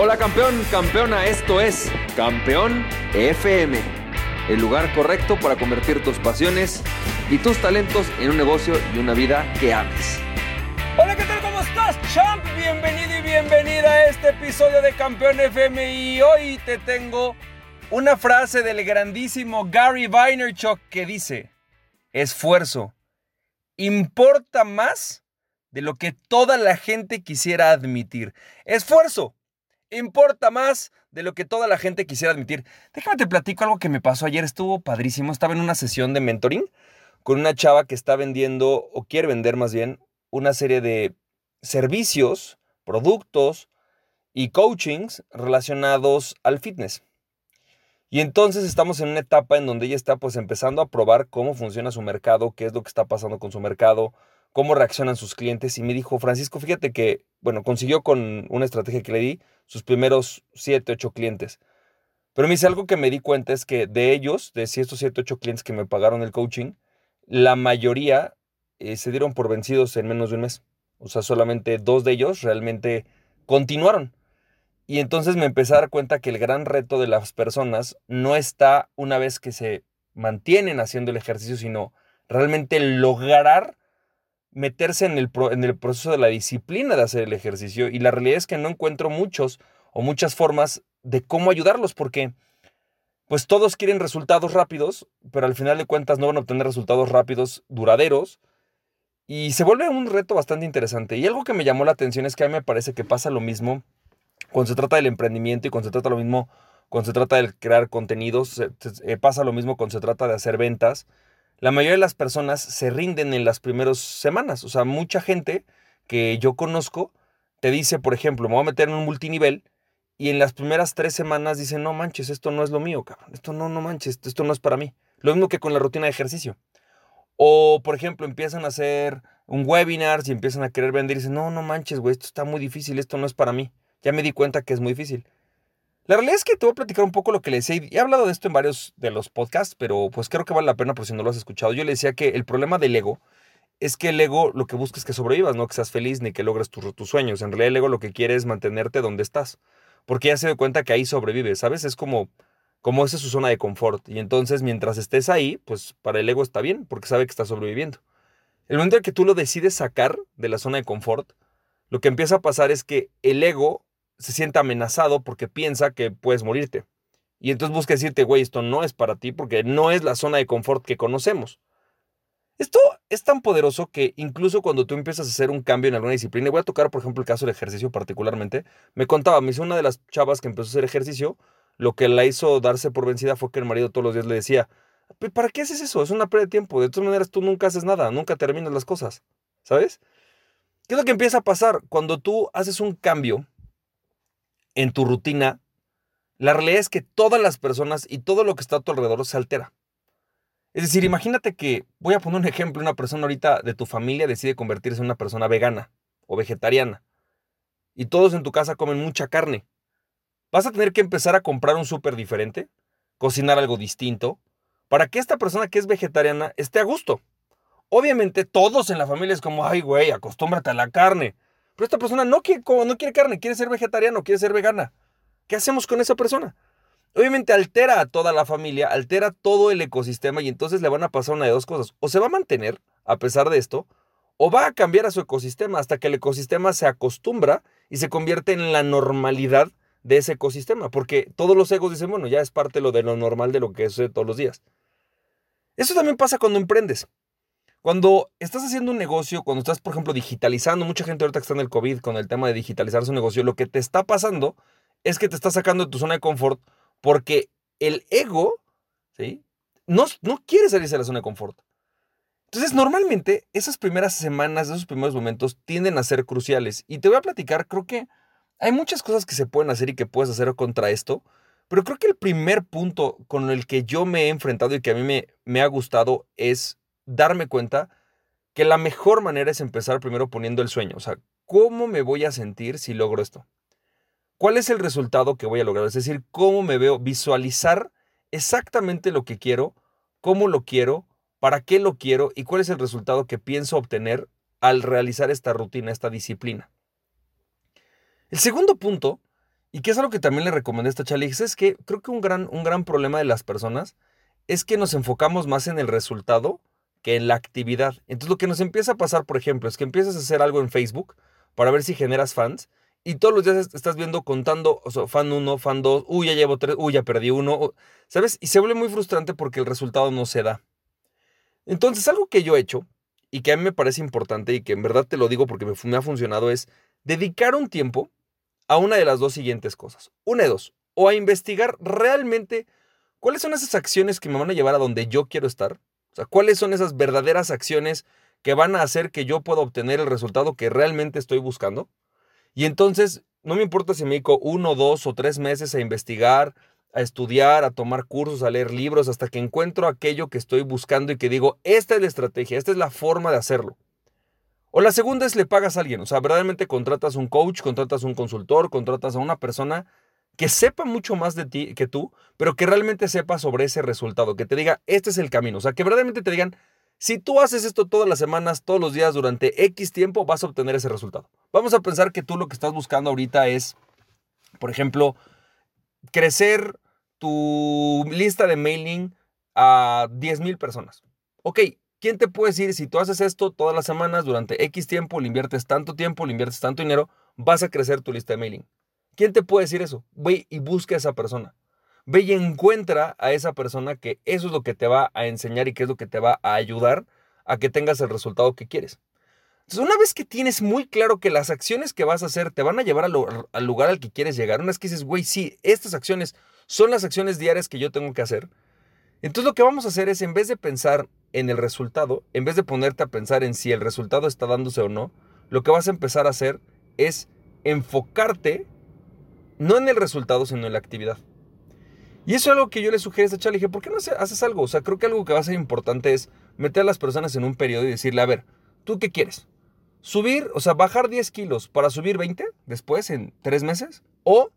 Hola campeón, campeona, esto es Campeón FM, el lugar correcto para convertir tus pasiones y tus talentos en un negocio y una vida que ames. Hola, ¿qué tal? ¿Cómo estás, champ? Bienvenido y bienvenida a este episodio de Campeón FM y hoy te tengo una frase del grandísimo Gary Vaynerchuk que dice, esfuerzo importa más de lo que toda la gente quisiera admitir. Esfuerzo importa más de lo que toda la gente quisiera admitir. Déjame te platico algo que me pasó ayer, estuvo padrísimo. Estaba en una sesión de mentoring con una chava que está vendiendo, o quiere vender más bien, una serie de servicios, productos y coachings relacionados al fitness. Y entonces estamos en una etapa en donde ella está pues empezando a probar cómo funciona su mercado, qué es lo que está pasando con su mercado, cómo reaccionan sus clientes. Y me dijo, Francisco, fíjate que, bueno, consiguió con una estrategia que le di sus primeros 7, 8 clientes. Pero me dice algo que me di cuenta es que de ellos, de estos 7, 8 clientes que me pagaron el coaching, la mayoría eh, se dieron por vencidos en menos de un mes. O sea, solamente dos de ellos realmente continuaron. Y entonces me empecé a dar cuenta que el gran reto de las personas no está una vez que se mantienen haciendo el ejercicio, sino realmente lograr meterse en el, en el proceso de la disciplina de hacer el ejercicio. Y la realidad es que no encuentro muchos o muchas formas de cómo ayudarlos, porque pues todos quieren resultados rápidos, pero al final de cuentas no van a obtener resultados rápidos duraderos. Y se vuelve un reto bastante interesante. Y algo que me llamó la atención es que a mí me parece que pasa lo mismo cuando se trata del emprendimiento y cuando se trata lo mismo, cuando se trata de crear contenidos, eh, pasa lo mismo cuando se trata de hacer ventas. La mayoría de las personas se rinden en las primeras semanas. O sea, mucha gente que yo conozco te dice, por ejemplo, me voy a meter en un multinivel y en las primeras tres semanas dicen, no manches, esto no es lo mío, cabrón. Esto no, no manches, esto no es para mí. Lo mismo que con la rutina de ejercicio. O, por ejemplo, empiezan a hacer un webinar y empiezan a querer vender y dicen, no, no manches, güey, esto está muy difícil, esto no es para mí ya me di cuenta que es muy difícil. La realidad es que te voy a platicar un poco lo que le decía. He hablado de esto en varios de los podcasts, pero pues creo que vale la pena por si no lo has escuchado. Yo le decía que el problema del ego es que el ego lo que busca es que sobrevivas, no que seas feliz ni que logres tus sueños. En realidad el ego lo que quiere es mantenerte donde estás. Porque ya se da cuenta que ahí sobrevives, ¿sabes? Es como, como esa es su zona de confort. Y entonces mientras estés ahí, pues para el ego está bien, porque sabe que está sobreviviendo. El momento en que tú lo decides sacar de la zona de confort, lo que empieza a pasar es que el ego se siente amenazado porque piensa que puedes morirte. Y entonces busca decirte, güey, esto no es para ti porque no es la zona de confort que conocemos. Esto es tan poderoso que incluso cuando tú empiezas a hacer un cambio en alguna disciplina, y voy a tocar, por ejemplo, el caso del ejercicio particularmente, me contaba, me hizo una de las chavas que empezó a hacer ejercicio, lo que la hizo darse por vencida fue que el marido todos los días le decía, ¿para qué haces eso? Es una pérdida de tiempo. De todas maneras, tú nunca haces nada, nunca terminas las cosas, ¿sabes? ¿Qué es lo que empieza a pasar? Cuando tú haces un cambio en tu rutina, la realidad es que todas las personas y todo lo que está a tu alrededor se altera. Es decir, imagínate que, voy a poner un ejemplo, una persona ahorita de tu familia decide convertirse en una persona vegana o vegetariana y todos en tu casa comen mucha carne. Vas a tener que empezar a comprar un súper diferente, cocinar algo distinto, para que esta persona que es vegetariana esté a gusto. Obviamente todos en la familia es como, ay güey, acostúmbrate a la carne. Pero esta persona no quiere, no quiere carne, quiere ser vegetariano, quiere ser vegana. ¿Qué hacemos con esa persona? Obviamente altera a toda la familia, altera todo el ecosistema y entonces le van a pasar una de dos cosas. O se va a mantener a pesar de esto, o va a cambiar a su ecosistema hasta que el ecosistema se acostumbra y se convierte en la normalidad de ese ecosistema. Porque todos los egos dicen, bueno, ya es parte lo de lo normal de lo que es todos los días. Eso también pasa cuando emprendes. Cuando estás haciendo un negocio, cuando estás, por ejemplo, digitalizando, mucha gente ahorita está en el COVID con el tema de digitalizar su negocio, lo que te está pasando es que te está sacando de tu zona de confort porque el ego, ¿sí? No, no quiere salirse de la zona de confort. Entonces, normalmente, esas primeras semanas, esos primeros momentos tienden a ser cruciales. Y te voy a platicar, creo que hay muchas cosas que se pueden hacer y que puedes hacer contra esto, pero creo que el primer punto con el que yo me he enfrentado y que a mí me, me ha gustado es darme cuenta que la mejor manera es empezar primero poniendo el sueño. O sea, ¿cómo me voy a sentir si logro esto? ¿Cuál es el resultado que voy a lograr? Es decir, ¿cómo me veo? Visualizar exactamente lo que quiero, cómo lo quiero, para qué lo quiero y cuál es el resultado que pienso obtener al realizar esta rutina, esta disciplina. El segundo punto, Y que es algo que también le recomendé a esta chale. Es que creo que un gran, un gran problema de las personas es que nos enfocamos más en el resultado que en la actividad. Entonces lo que nos empieza a pasar, por ejemplo, es que empiezas a hacer algo en Facebook para ver si generas fans y todos los días estás viendo contando, o sea, fan 1, fan 2, uy, ya llevo 3, uy, ya perdí uno, ¿sabes? Y se vuelve muy frustrante porque el resultado no se da. Entonces, algo que yo he hecho y que a mí me parece importante y que en verdad te lo digo porque me, me ha funcionado es dedicar un tiempo a una de las dos siguientes cosas. Una de dos, o a investigar realmente cuáles son esas acciones que me van a llevar a donde yo quiero estar. Cuáles son esas verdaderas acciones que van a hacer que yo pueda obtener el resultado que realmente estoy buscando. Y entonces, no me importa si me dedico uno, dos o tres meses a investigar, a estudiar, a tomar cursos, a leer libros, hasta que encuentro aquello que estoy buscando y que digo, esta es la estrategia, esta es la forma de hacerlo. O la segunda es le pagas a alguien, o sea, verdaderamente contratas un coach, contratas un consultor, contratas a una persona que sepa mucho más de ti que tú, pero que realmente sepa sobre ese resultado, que te diga, este es el camino, o sea, que verdaderamente te digan, si tú haces esto todas las semanas, todos los días, durante X tiempo, vas a obtener ese resultado. Vamos a pensar que tú lo que estás buscando ahorita es, por ejemplo, crecer tu lista de mailing a 10,000 personas. Ok, ¿quién te puede decir si tú haces esto todas las semanas, durante X tiempo, le inviertes tanto tiempo, le inviertes tanto dinero, vas a crecer tu lista de mailing? ¿Quién te puede decir eso? Ve y busca a esa persona. Ve y encuentra a esa persona que eso es lo que te va a enseñar y que es lo que te va a ayudar a que tengas el resultado que quieres. Entonces, una vez que tienes muy claro que las acciones que vas a hacer te van a llevar al, lugar al que quieres llegar, una vez que dices, güey, sí, estas acciones son las acciones diarias que yo tengo que hacer, entonces lo que vamos a hacer es, en vez de pensar en el resultado, en vez de ponerte a pensar en si el resultado está dándose o no, lo que vas a empezar a hacer es enfocarte no en el resultado, sino en la actividad. Y eso es algo que yo le sugiero a esta chava. Le dije, ¿por qué no haces algo? O sea, creo que algo que va a ser importante es meter a las personas en un periodo y decirle, a ver, ¿tú qué quieres? ¿Subir, o sea, bajar 10 kilos para subir 20 después en 3 meses? ¿O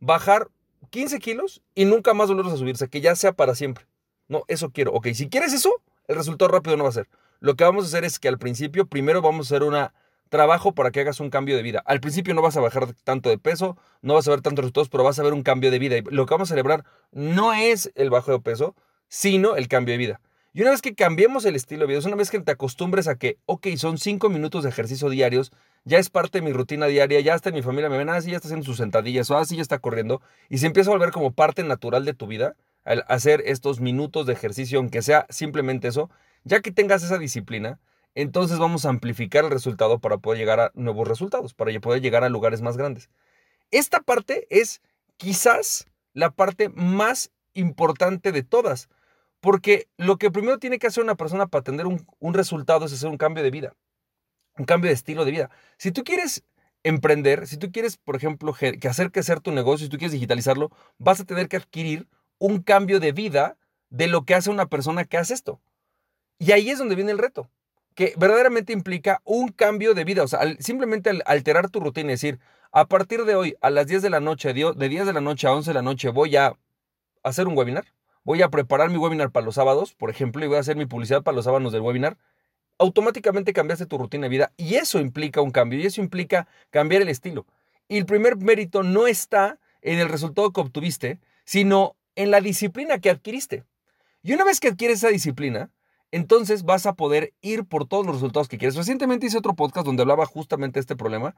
bajar 15 kilos y nunca más volverlos a subirse, que ya sea para siempre? No, eso quiero. Ok, si quieres eso, el resultado rápido no va a ser. Lo que vamos a hacer es que al principio, primero vamos a hacer una trabajo para que hagas un cambio de vida. Al principio no vas a bajar tanto de peso, no vas a ver tantos resultados, pero vas a ver un cambio de vida. Y lo que vamos a celebrar no es el bajo de peso, sino el cambio de vida. Y una vez que cambiemos el estilo de vida, es una vez que te acostumbres a que, ok, son cinco minutos de ejercicio diarios, ya es parte de mi rutina diaria, ya en mi familia, me ven, así ah, ya está haciendo sus sentadillas, o así ah, ya está corriendo, y se empieza a volver como parte natural de tu vida, al hacer estos minutos de ejercicio, aunque sea simplemente eso, ya que tengas esa disciplina, entonces vamos a amplificar el resultado para poder llegar a nuevos resultados, para poder llegar a lugares más grandes. Esta parte es quizás la parte más importante de todas, porque lo que primero tiene que hacer una persona para tener un, resultado es hacer un cambio de vida, un cambio de estilo de vida. Si tú quieres emprender, si tú quieres, por ejemplo, que hacer crecer tu negocio, si tú quieres digitalizarlo, vas a tener que adquirir un cambio de vida de lo que hace una persona que hace esto. Y ahí es donde viene el reto que verdaderamente implica un cambio de vida. O sea, simplemente alterar tu rutina, es decir, a partir de hoy, a las 10 de la noche, de 10 de la noche a 11 de la noche, voy a hacer un webinar. Voy a preparar mi webinar para los sábados, por ejemplo, y voy a hacer mi publicidad para los sábados del webinar. Automáticamente cambiaste tu rutina de vida y eso implica un cambio y eso implica cambiar el estilo. Y el primer mérito no está en el resultado que obtuviste, sino en la disciplina que adquiriste. Y una vez que adquieres esa disciplina, entonces vas a poder ir por todos los resultados que quieres. Recientemente hice otro podcast donde hablaba justamente de este problema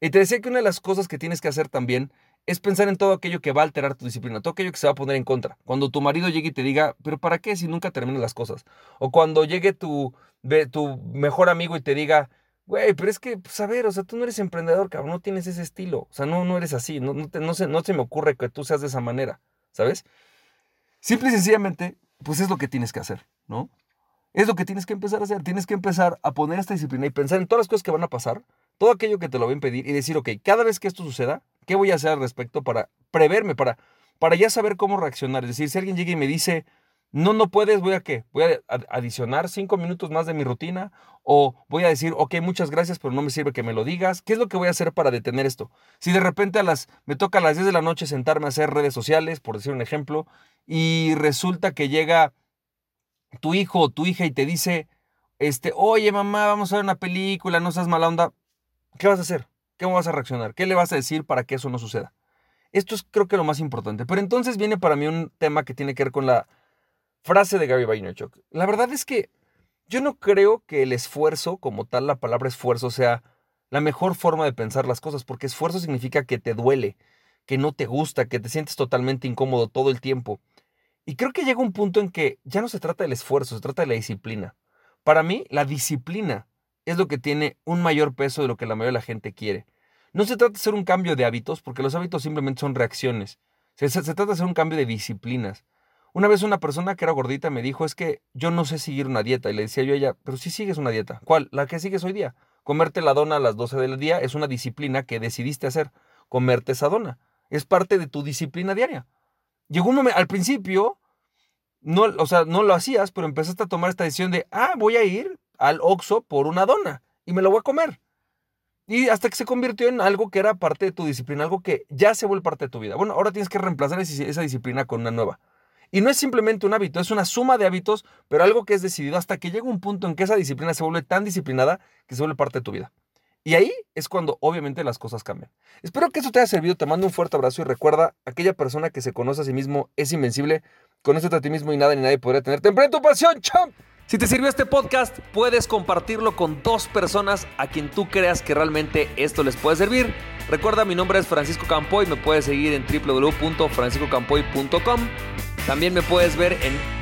y te decía que una de las cosas que tienes que hacer también es pensar en todo aquello que va a alterar tu disciplina, todo aquello que se va a poner en contra. Cuando tu marido llegue y te diga, pero ¿para qué si nunca terminas las cosas? O cuando llegue tu, tu mejor amigo y te diga, güey, pero es que, pues a ver, o sea, tú no eres emprendedor, cabrón, no tienes ese estilo, o sea, no, no eres así, no, no, se, no se me ocurre que tú seas de esa manera, ¿sabes? Simple y sencillamente, pues es lo que tienes que hacer, ¿no? Es lo que tienes que empezar a hacer. Tienes que empezar a poner esta disciplina y pensar en todas las cosas que van a pasar, todo aquello que te lo va a impedir y decir, ok, cada vez que esto suceda, ¿qué voy a hacer al respecto para preverme, para, para ya saber cómo reaccionar? Es decir, si alguien llega y me dice, no, no puedes, voy a qué? Voy a adicionar cinco minutos más de mi rutina o voy a decir, ok, muchas gracias, pero no me sirve que me lo digas. ¿Qué es lo que voy a hacer para detener esto? Si de repente a las, me toca a las 10 de la noche sentarme a hacer redes sociales, por decir un ejemplo, y resulta que llega tu hijo o tu hija y te dice, este, oye mamá, vamos a ver una película, no seas mala onda, ¿qué vas a hacer? ¿Cómo vas a reaccionar? ¿Qué le vas a decir para que eso no suceda? Esto es creo que lo más importante. Pero entonces viene para mí un tema que tiene que ver con la frase de Gary Vaynerchuk. La verdad es que yo no creo que el esfuerzo, como tal la palabra esfuerzo, sea la mejor forma de pensar las cosas, porque esfuerzo significa que te duele, que no te gusta, que te sientes totalmente incómodo todo el tiempo. Y creo que llega un punto en que ya no se trata del esfuerzo, se trata de la disciplina. Para mí, la disciplina es lo que tiene un mayor peso de lo que la mayoría de la gente quiere. No se trata de hacer un cambio de hábitos, porque los hábitos simplemente son reacciones. Se, trata de hacer un cambio de disciplinas. Una vez una persona que era gordita me dijo, es que yo no sé seguir una dieta. Y le decía yo a ella, pero si sí sigues una dieta. ¿Cuál? La que sigues hoy día. Comerte la dona a las 12 del día es una disciplina que decidiste hacer. Comerte esa dona. Es parte de tu disciplina diaria. Llegó un momento, al principio, no, o sea, no lo hacías, pero empezaste a tomar esta decisión de, ah, voy a ir al Oxxo por una dona y me lo voy a comer. Y hasta que se convirtió en algo que era parte de tu disciplina, algo que ya se vuelve parte de tu vida. Bueno, ahora tienes que reemplazar esa disciplina con una nueva. Y no es simplemente un hábito, es una suma de hábitos, pero algo que es decidido hasta que llega un punto en que esa disciplina se vuelve tan disciplinada que se vuelve parte de tu vida. Y ahí es cuando obviamente las cosas cambian. Espero que esto te haya servido, te mando un fuerte abrazo y recuerda, aquella persona que se conoce a sí mismo es invencible, conócete a ti mismo y nada ni nadie podrá tenerte. en tu pasión, champ! Si te sirvió este podcast, puedes compartirlo con dos personas a quien tú creas que realmente esto les puede servir. Recuerda, mi nombre es Francisco Campoy, me puedes seguir en www.franciscocampoy.com. También me puedes ver en